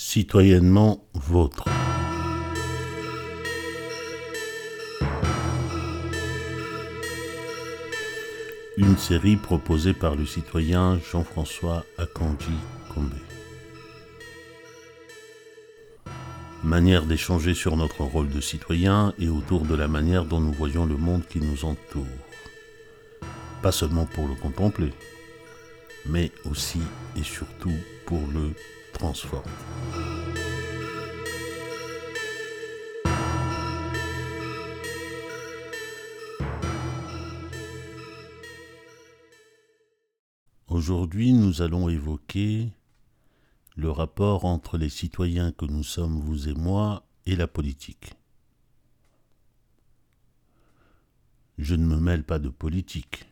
Citoyennement vôtre. Une série proposée par le citoyen Jean-François Akanji Kombe. Manière d'échanger sur notre rôle de citoyen et autour de la manière dont nous voyons le monde qui nous entoure. Pas seulement pour le contempler, mais aussi et surtout pour le transformer. Aujourd'hui, nous allons évoquer le rapport entre les citoyens que nous sommes, vous et moi, et la politique. Je ne me mêle pas de politique.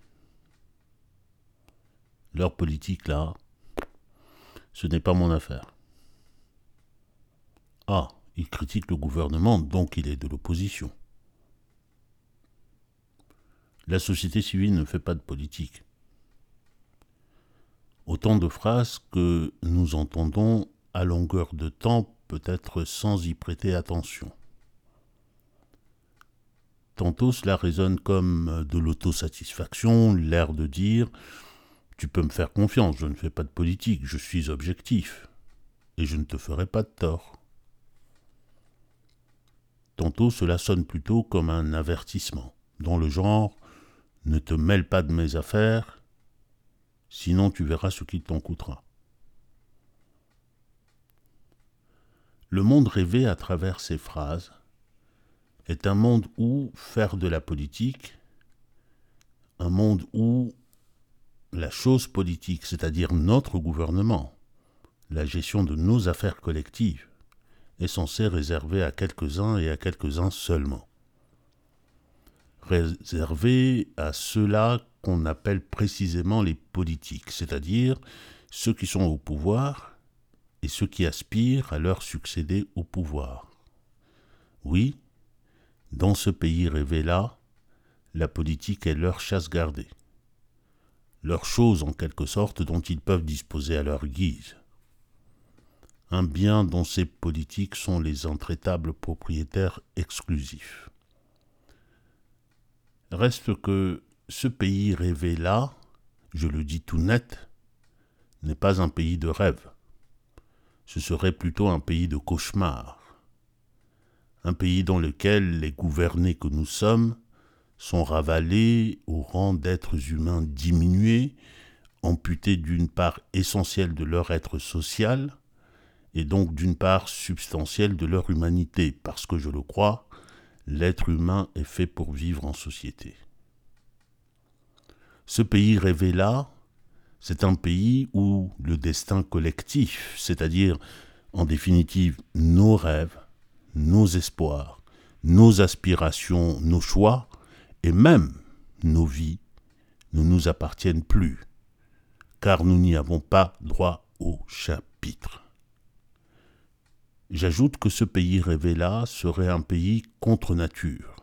Leur politique, là, ce n'est pas mon affaire. Ah, il critique le gouvernement, donc il est de l'opposition. La société civile ne fait pas de politique. Autant de phrases que nous entendons à longueur de temps, peut-être sans y prêter attention. Tantôt cela résonne comme de l'autosatisfaction, l'air de dire tu peux me faire confiance, je ne fais pas de politique, je suis objectif, et je ne te ferai pas de tort. Tantôt cela sonne plutôt comme un avertissement, dans le genre Ne te mêle pas de mes affaires, sinon tu verras ce qu'il t'en coûtera. Le monde rêvé à travers ces phrases est un monde où faire de la politique, un monde où la chose politique, c'est-à-dire notre gouvernement, la gestion de nos affaires collectives, est censée réserver à quelques-uns et à quelques-uns seulement. Réservée à ceux-là qu'on appelle précisément les politiques, c'est-à-dire ceux qui sont au pouvoir et ceux qui aspirent à leur succéder au pouvoir. Oui, dans ce pays rêvé-là, la politique est leur chasse gardée leurs choses en quelque sorte dont ils peuvent disposer à leur guise. Un bien dont ces politiques sont les intraitables propriétaires exclusifs. Reste que ce pays rêvé là, je le dis tout net, n'est pas un pays de rêve. Ce serait plutôt un pays de cauchemar. Un pays dans lequel les gouvernés que nous sommes sont ravalés au rang d'êtres humains diminués, amputés d'une part essentielle de leur être social, et donc d'une part substantielle de leur humanité, parce que je le crois, l'être humain est fait pour vivre en société. Ce pays rêvé là, c'est un pays où le destin collectif, c'est-à-dire en définitive nos rêves, nos espoirs, nos aspirations, nos choix, et même nos vies ne nous appartiennent plus, car nous n'y avons pas droit au chapitre. J'ajoute que ce pays rêvé-là serait un pays contre nature,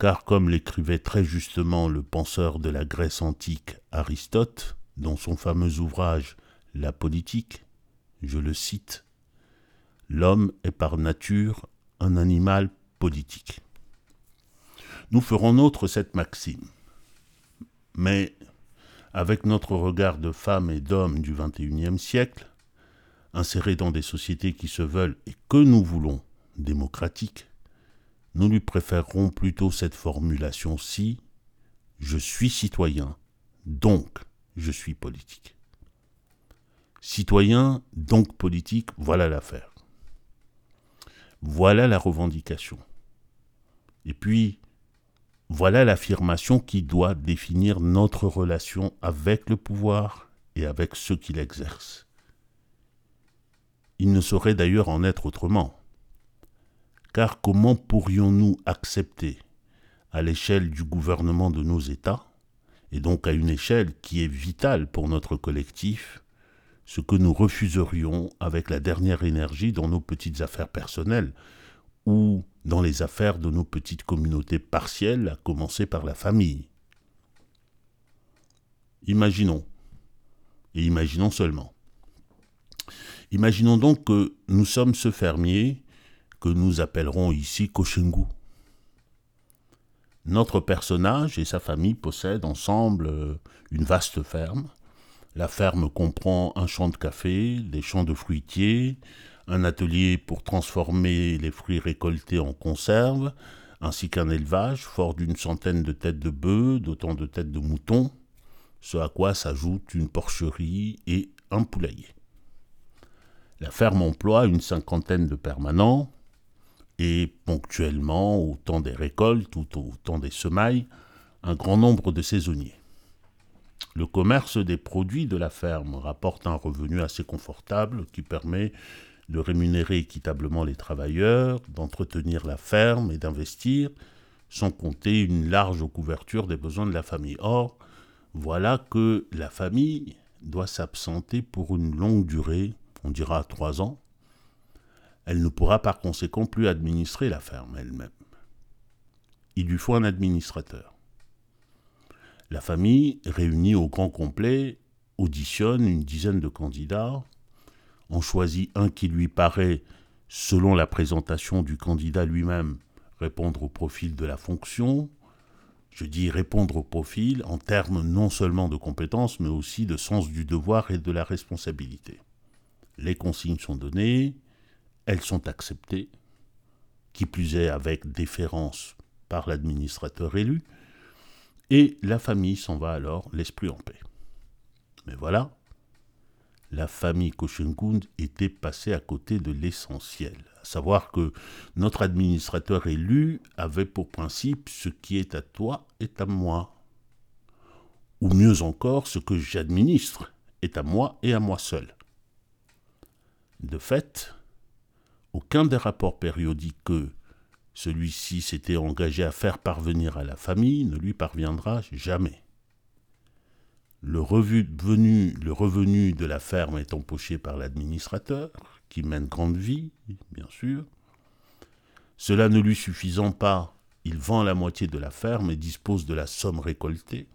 car comme l'écrivait très justement le penseur de la Grèce antique Aristote, dans son fameux ouvrage La politique, je le cite, L'homme est par nature un animal politique nous ferons nôtre cette maxime. Mais avec notre regard de femmes et d'hommes du XXIe siècle, insérés dans des sociétés qui se veulent et que nous voulons démocratiques, nous lui préférerons plutôt cette formulation-ci Je suis citoyen, donc je suis politique. Citoyen, donc politique, voilà l'affaire. Voilà la revendication. Et puis, voilà l'affirmation qui doit définir notre relation avec le pouvoir et avec ceux qui l'exercent. Il ne saurait d'ailleurs en être autrement. Car comment pourrions-nous accepter, à l'échelle du gouvernement de nos États, et donc à une échelle qui est vitale pour notre collectif, ce que nous refuserions avec la dernière énergie dans nos petites affaires personnelles, ou dans les affaires de nos petites communautés partielles, à commencer par la famille. Imaginons, et imaginons seulement. Imaginons donc que nous sommes ce fermier que nous appellerons ici Koshengu. Notre personnage et sa famille possèdent ensemble euh, une vaste ferme. La ferme comprend un champ de café, des champs de fruitiers, un atelier pour transformer les fruits récoltés en conserve, ainsi qu'un élevage fort d'une centaine de têtes de bœufs, d'autant de têtes de moutons, ce à quoi s'ajoute une porcherie et un poulailler. La ferme emploie une cinquantaine de permanents, et ponctuellement, au temps des récoltes ou au temps des semailles, un grand nombre de saisonniers. Le commerce des produits de la ferme rapporte un revenu assez confortable qui permet de rémunérer équitablement les travailleurs, d'entretenir la ferme et d'investir, sans compter une large couverture des besoins de la famille. Or, voilà que la famille doit s'absenter pour une longue durée, on dira trois ans, elle ne pourra par conséquent plus administrer la ferme elle-même. Il lui faut un administrateur. La famille, réunie au grand complet, auditionne une dizaine de candidats, en choisit un qui lui paraît, selon la présentation du candidat lui-même, répondre au profil de la fonction, je dis répondre au profil en termes non seulement de compétences, mais aussi de sens du devoir et de la responsabilité. Les consignes sont données, elles sont acceptées, qui plus est avec déférence par l'administrateur élu, et la famille s'en va alors l'esprit en paix. Mais voilà, la famille Koshenkund était passée à côté de l'essentiel, à savoir que notre administrateur élu avait pour principe ce qui est à toi est à moi, ou mieux encore, ce que j'administre est à moi et à moi seul. De fait, aucun des rapports périodiques que celui-ci s'était engagé à faire parvenir à la famille ne lui parviendra jamais. Le revenu, de la ferme est empoché par l'administrateur, qui mène grande vie, bien sûr. Cela ne lui suffisant pas, il vend la moitié de la ferme et dispose de la somme récoltée.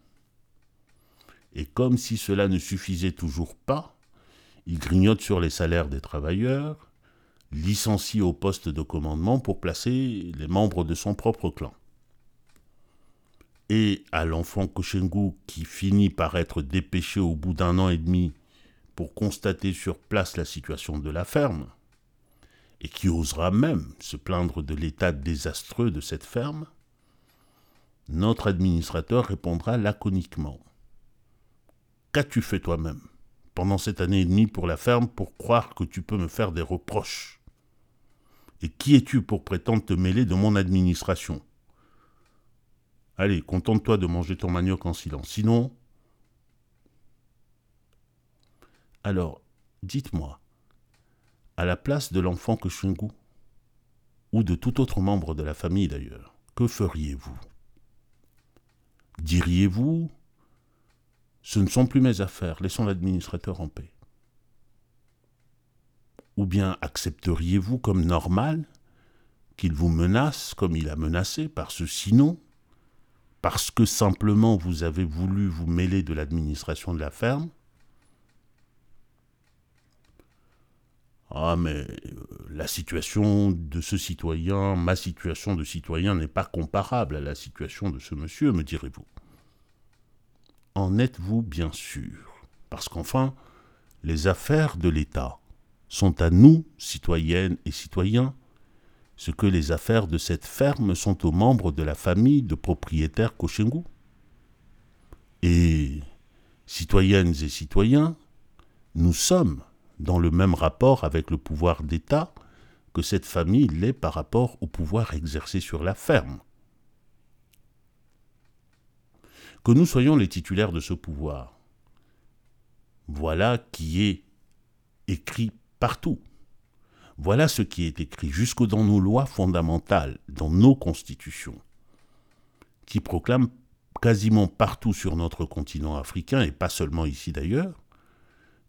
Et comme si cela ne suffisait toujours pas, il grignote sur les salaires des travailleurs, licencie au poste de commandement pour placer les membres de son propre clan. Et à l'enfant Koshengu qui finit par être dépêché au bout d'un an et demi pour constater sur place la situation de la ferme, et qui osera même se plaindre de l'état désastreux de cette ferme, notre administrateur répondra laconiquement. Qu'as-tu fait toi-même pendant cette année et demie pour la ferme pour croire que tu peux me faire des reproches? Et qui es-tu pour prétendre te mêler de mon administration? Allez, contente-toi de manger ton manioc en silence. Sinon... Alors, dites-moi, à la place de l'enfant que Shungu, ou de tout autre membre de la famille d'ailleurs, que feriez-vous? Diriez-vous Ce ne sont plus mes affaires, laissons l'administrateur en paix ou bien accepteriez-vous comme normal qu'il vous menace comme il a menacé par ce sinon Parce que simplement vous avez voulu vous mêler de l'administration de la ferme Ah, mais euh, la situation de ce citoyen, ma situation de citoyen n'est pas comparable à la situation de ce monsieur, me direz-vous. En êtes-vous bien sûr? Parce qu'enfin, les affaires de l'État sont à nous, citoyennes et citoyens, ce que les affaires de cette ferme sont aux membres de la famille de propriétaires Koshengu. Et, citoyennes et citoyens, nous sommes dans le même rapport avec le pouvoir d'État que cette famille l'est par rapport au pouvoir exercé sur la ferme. Que nous soyons les titulaires de ce pouvoir, voilà qui est écrit partout. Voilà ce qui est écrit jusque dans nos lois fondamentales, dans nos constitutions, qui proclament quasiment partout sur notre continent africain, et pas seulement ici d'ailleurs,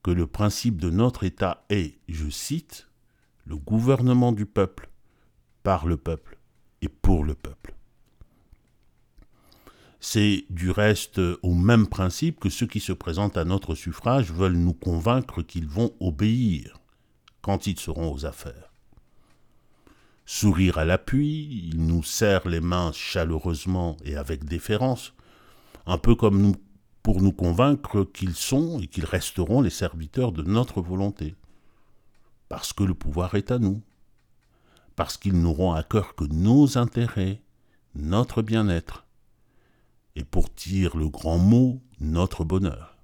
que le principe de notre État est, je cite, le gouvernement du peuple, par le peuple et pour le peuple. C'est du reste au même principe que ceux qui se présentent à notre suffrage veulent nous convaincre qu'ils vont obéir quand ils seront aux affaires. Sourire à l'appui, ils nous serrent les mains chaleureusement et avec déférence, un peu comme pour nous convaincre qu'ils sont et qu'ils resteront les serviteurs de notre volonté, parce que le pouvoir est à nous, parce qu'ils n'auront à cœur que nos intérêts, notre bien-être, et pour dire le grand mot, notre bonheur.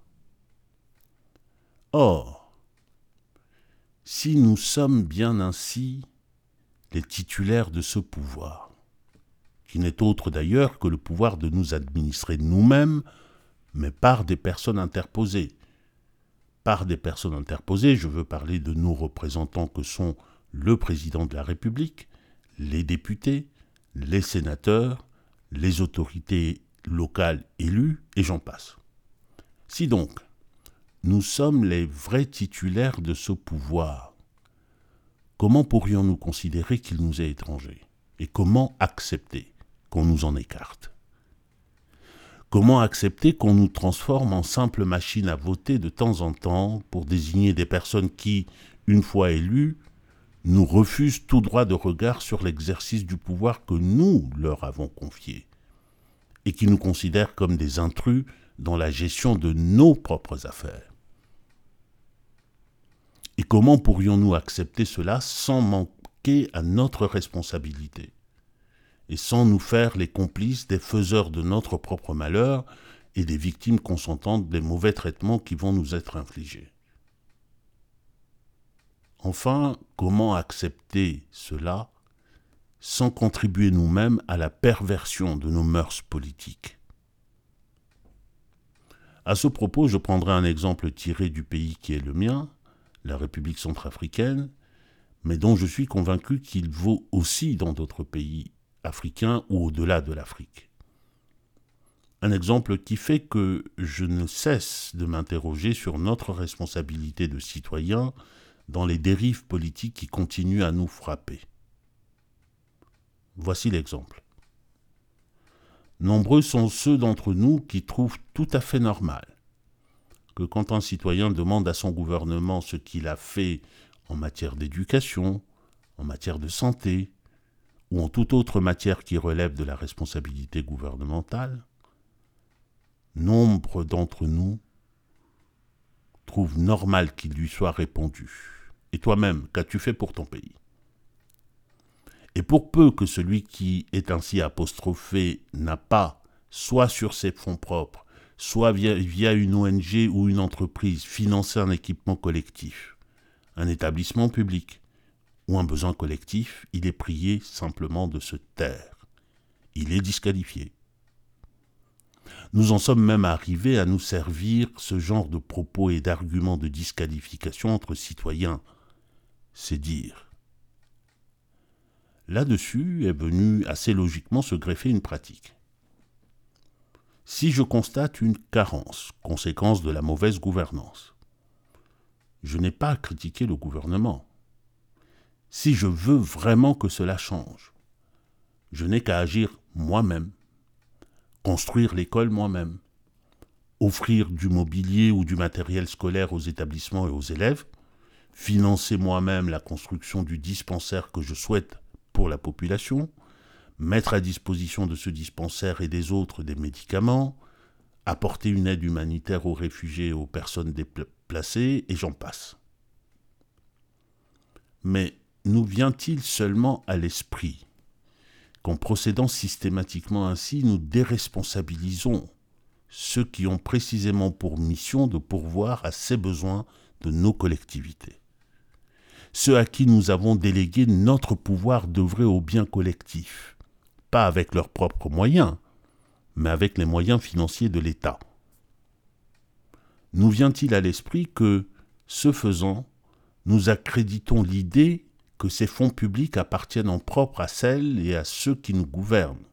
Or, si nous sommes bien ainsi les titulaires de ce pouvoir, qui n'est autre d'ailleurs que le pouvoir de nous administrer nous-mêmes, mais par des personnes interposées. Par des personnes interposées, je veux parler de nos représentants que sont le président de la République, les députés, les sénateurs, les autorités locales élues, et j'en passe. Si donc nous sommes les vrais titulaires de ce pouvoir, comment pourrions-nous considérer qu'il nous est étranger? Et comment accepter qu'on nous en écarte? Comment accepter qu'on nous transforme en simples machines à voter de temps en temps pour désigner des personnes qui, une fois élues, nous refusent tout droit de regard sur l'exercice du pouvoir que nous leur avons confié, et qui nous considèrent comme des intrus dans la gestion de nos propres affaires? Et comment pourrions-nous accepter cela sans manquer à notre responsabilité et sans nous faire les complices des faiseurs de notre propre malheur et des victimes consentantes des mauvais traitements qui vont nous être infligés? Enfin, comment accepter cela sans contribuer nous-mêmes à la perversion de nos mœurs politiques? À ce propos, je prendrai un exemple tiré du pays qui est le mien, la République centrafricaine, mais dont je suis convaincu qu'il vaut aussi dans d'autres pays africains ou au-delà de l'Afrique. Un exemple qui fait que je ne cesse de m'interroger sur notre responsabilité de citoyens dans les dérives politiques qui continuent à nous frapper. Voici l'exemple. Nombreux sont ceux d'entre nous qui trouvent tout à fait normal que quand un citoyen demande à son gouvernement ce qu'il a fait en matière d'éducation, en matière de santé, ou en toute autre matière qui relève de la responsabilité gouvernementale, nombre d'entre nous trouvent normal qu'il lui soit répondu. Et toi-même, qu'as-tu fait pour ton pays? Et pour peu que celui qui est ainsi apostrophé n'a pas, soit sur ses fonds propres, soit via, une ONG ou une entreprise, financer un équipement collectif, un établissement public ou un besoin collectif, il est prié simplement de se taire. Il est disqualifié. Nous en sommes même arrivés à nous servir ce genre de propos et d'arguments de disqualification entre citoyens. C'est dire. Là-dessus est venue assez logiquement se greffer une pratique. Si je constate une carence, conséquence de la mauvaise gouvernance, je n'ai pas à critiquer le gouvernement. Si je veux vraiment que cela change, je n'ai qu'à agir moi-même, construire l'école moi-même, offrir du mobilier ou du matériel scolaire aux établissements et aux élèves, financer moi-même la construction du dispensaire que je souhaite pour la population, mettre à disposition de ce dispensaire et des autres des médicaments, apporter une aide humanitaire aux réfugiés et aux personnes déplacées, et j'en passe. Mais nous vient-il seulement à l'esprit qu'en procédant systématiquement ainsi, nous déresponsabilisons ceux qui ont précisément pour mission de pourvoir à ces besoins de nos collectivités? Ceux à qui nous avons délégué notre pouvoir d'œuvrer au bien collectif, avec leurs propres moyens, mais avec les moyens financiers de l'État. Nous vient-il à l'esprit que, ce faisant, nous accréditons l'idée que ces fonds publics appartiennent en propre à celles et à ceux qui nous gouvernent?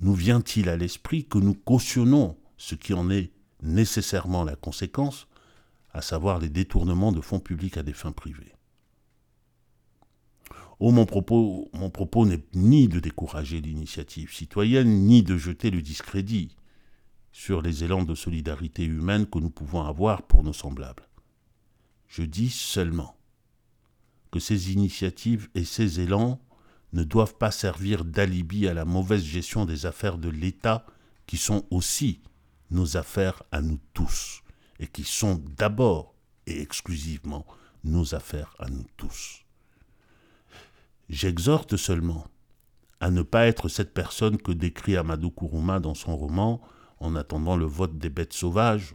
Nous vient-il à l'esprit que nous cautionnons ce qui en est nécessairement la conséquence, à savoir les détournements de fonds publics à des fins privées? Oh, mon propos, mon propos n'est ni de décourager l'initiative citoyenne, ni de jeter le discrédit sur les élans de solidarité humaine que nous pouvons avoir pour nos semblables. Je dis seulement que ces initiatives et ces élans ne doivent pas servir d'alibi à la mauvaise gestion des affaires de l'État qui sont aussi nos affaires à nous tous et qui sont d'abord et exclusivement nos affaires à nous tous. J'exhorte seulement à ne pas être cette personne que décrit Amadou Kourouma dans son roman en attendant le vote des bêtes sauvages,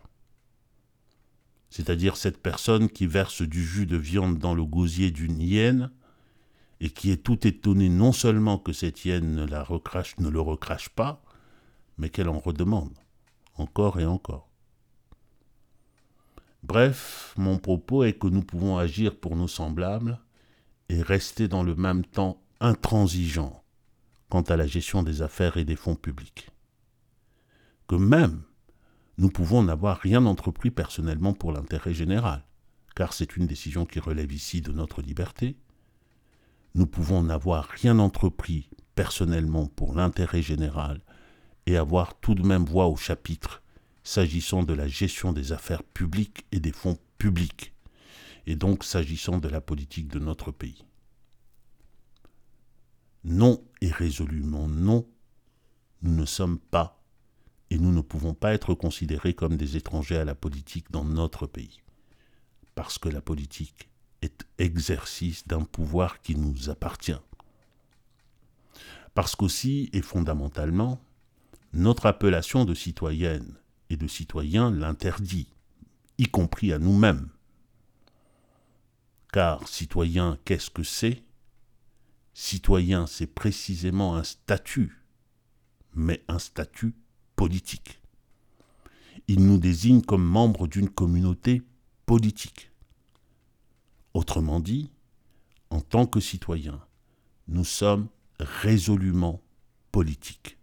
c'est-à-dire cette personne qui verse du jus de viande dans le gosier d'une hyène et qui est tout étonnée non seulement que cette hyène ne, ne le recrache pas, mais qu'elle en redemande, encore et encore. Bref, mon propos est que nous pouvons agir pour nos semblables et rester dans le même temps intransigeants quant à la gestion des affaires et des fonds publics. Que même nous pouvons n'avoir rien entrepris personnellement pour l'intérêt général, car c'est une décision qui relève ici de notre liberté. Nous pouvons n'avoir rien entrepris personnellement pour l'intérêt général et avoir tout de même voix au chapitre s'agissant de la gestion des affaires publiques et des fonds publics, et donc s'agissant de la politique de notre pays. Non et résolument non, nous ne sommes pas et nous ne pouvons pas être considérés comme des étrangers à la politique dans notre pays, parce que la politique est exercice d'un pouvoir qui nous appartient. Parce qu'aussi et fondamentalement, notre appellation de citoyenne et de citoyen l'interdit, y compris à nous-mêmes. Car citoyen, qu'est-ce que c'est? Citoyen, c'est précisément un statut, mais un statut politique. Il nous désigne comme membres d'une communauté politique. Autrement dit, en tant que citoyens, nous sommes résolument politiques,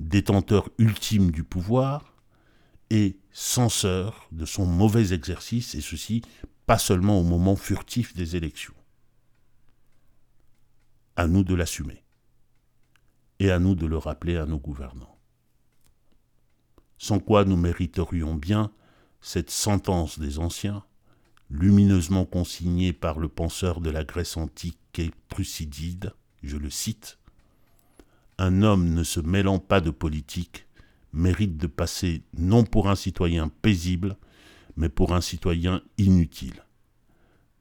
détenteurs ultimes du pouvoir et censeurs de son mauvais exercice, et ceci pas seulement au moment furtif des élections. À nous de l'assumer et à nous de le rappeler à nos gouvernants sans quoi nous mériterions bien cette sentence des anciens, lumineusement consignée par le penseur de la Grèce antique et Thucydide, je le cite, Un homme ne se mêlant pas de politique mérite de passer non pour un citoyen paisible, mais pour un citoyen inutile.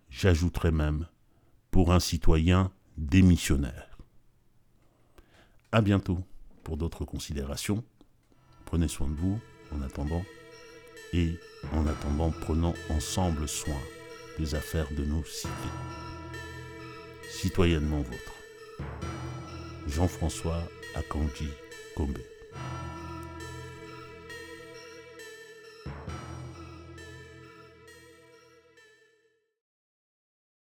J'ajouterai même pour un citoyen démissionnaire. À bientôt pour d'autres considérations. Prenez soin de vous en attendant et en attendant prenons ensemble soin des affaires de nos cités. Citoyennement vôtre. Jean-François Akanji Kombe.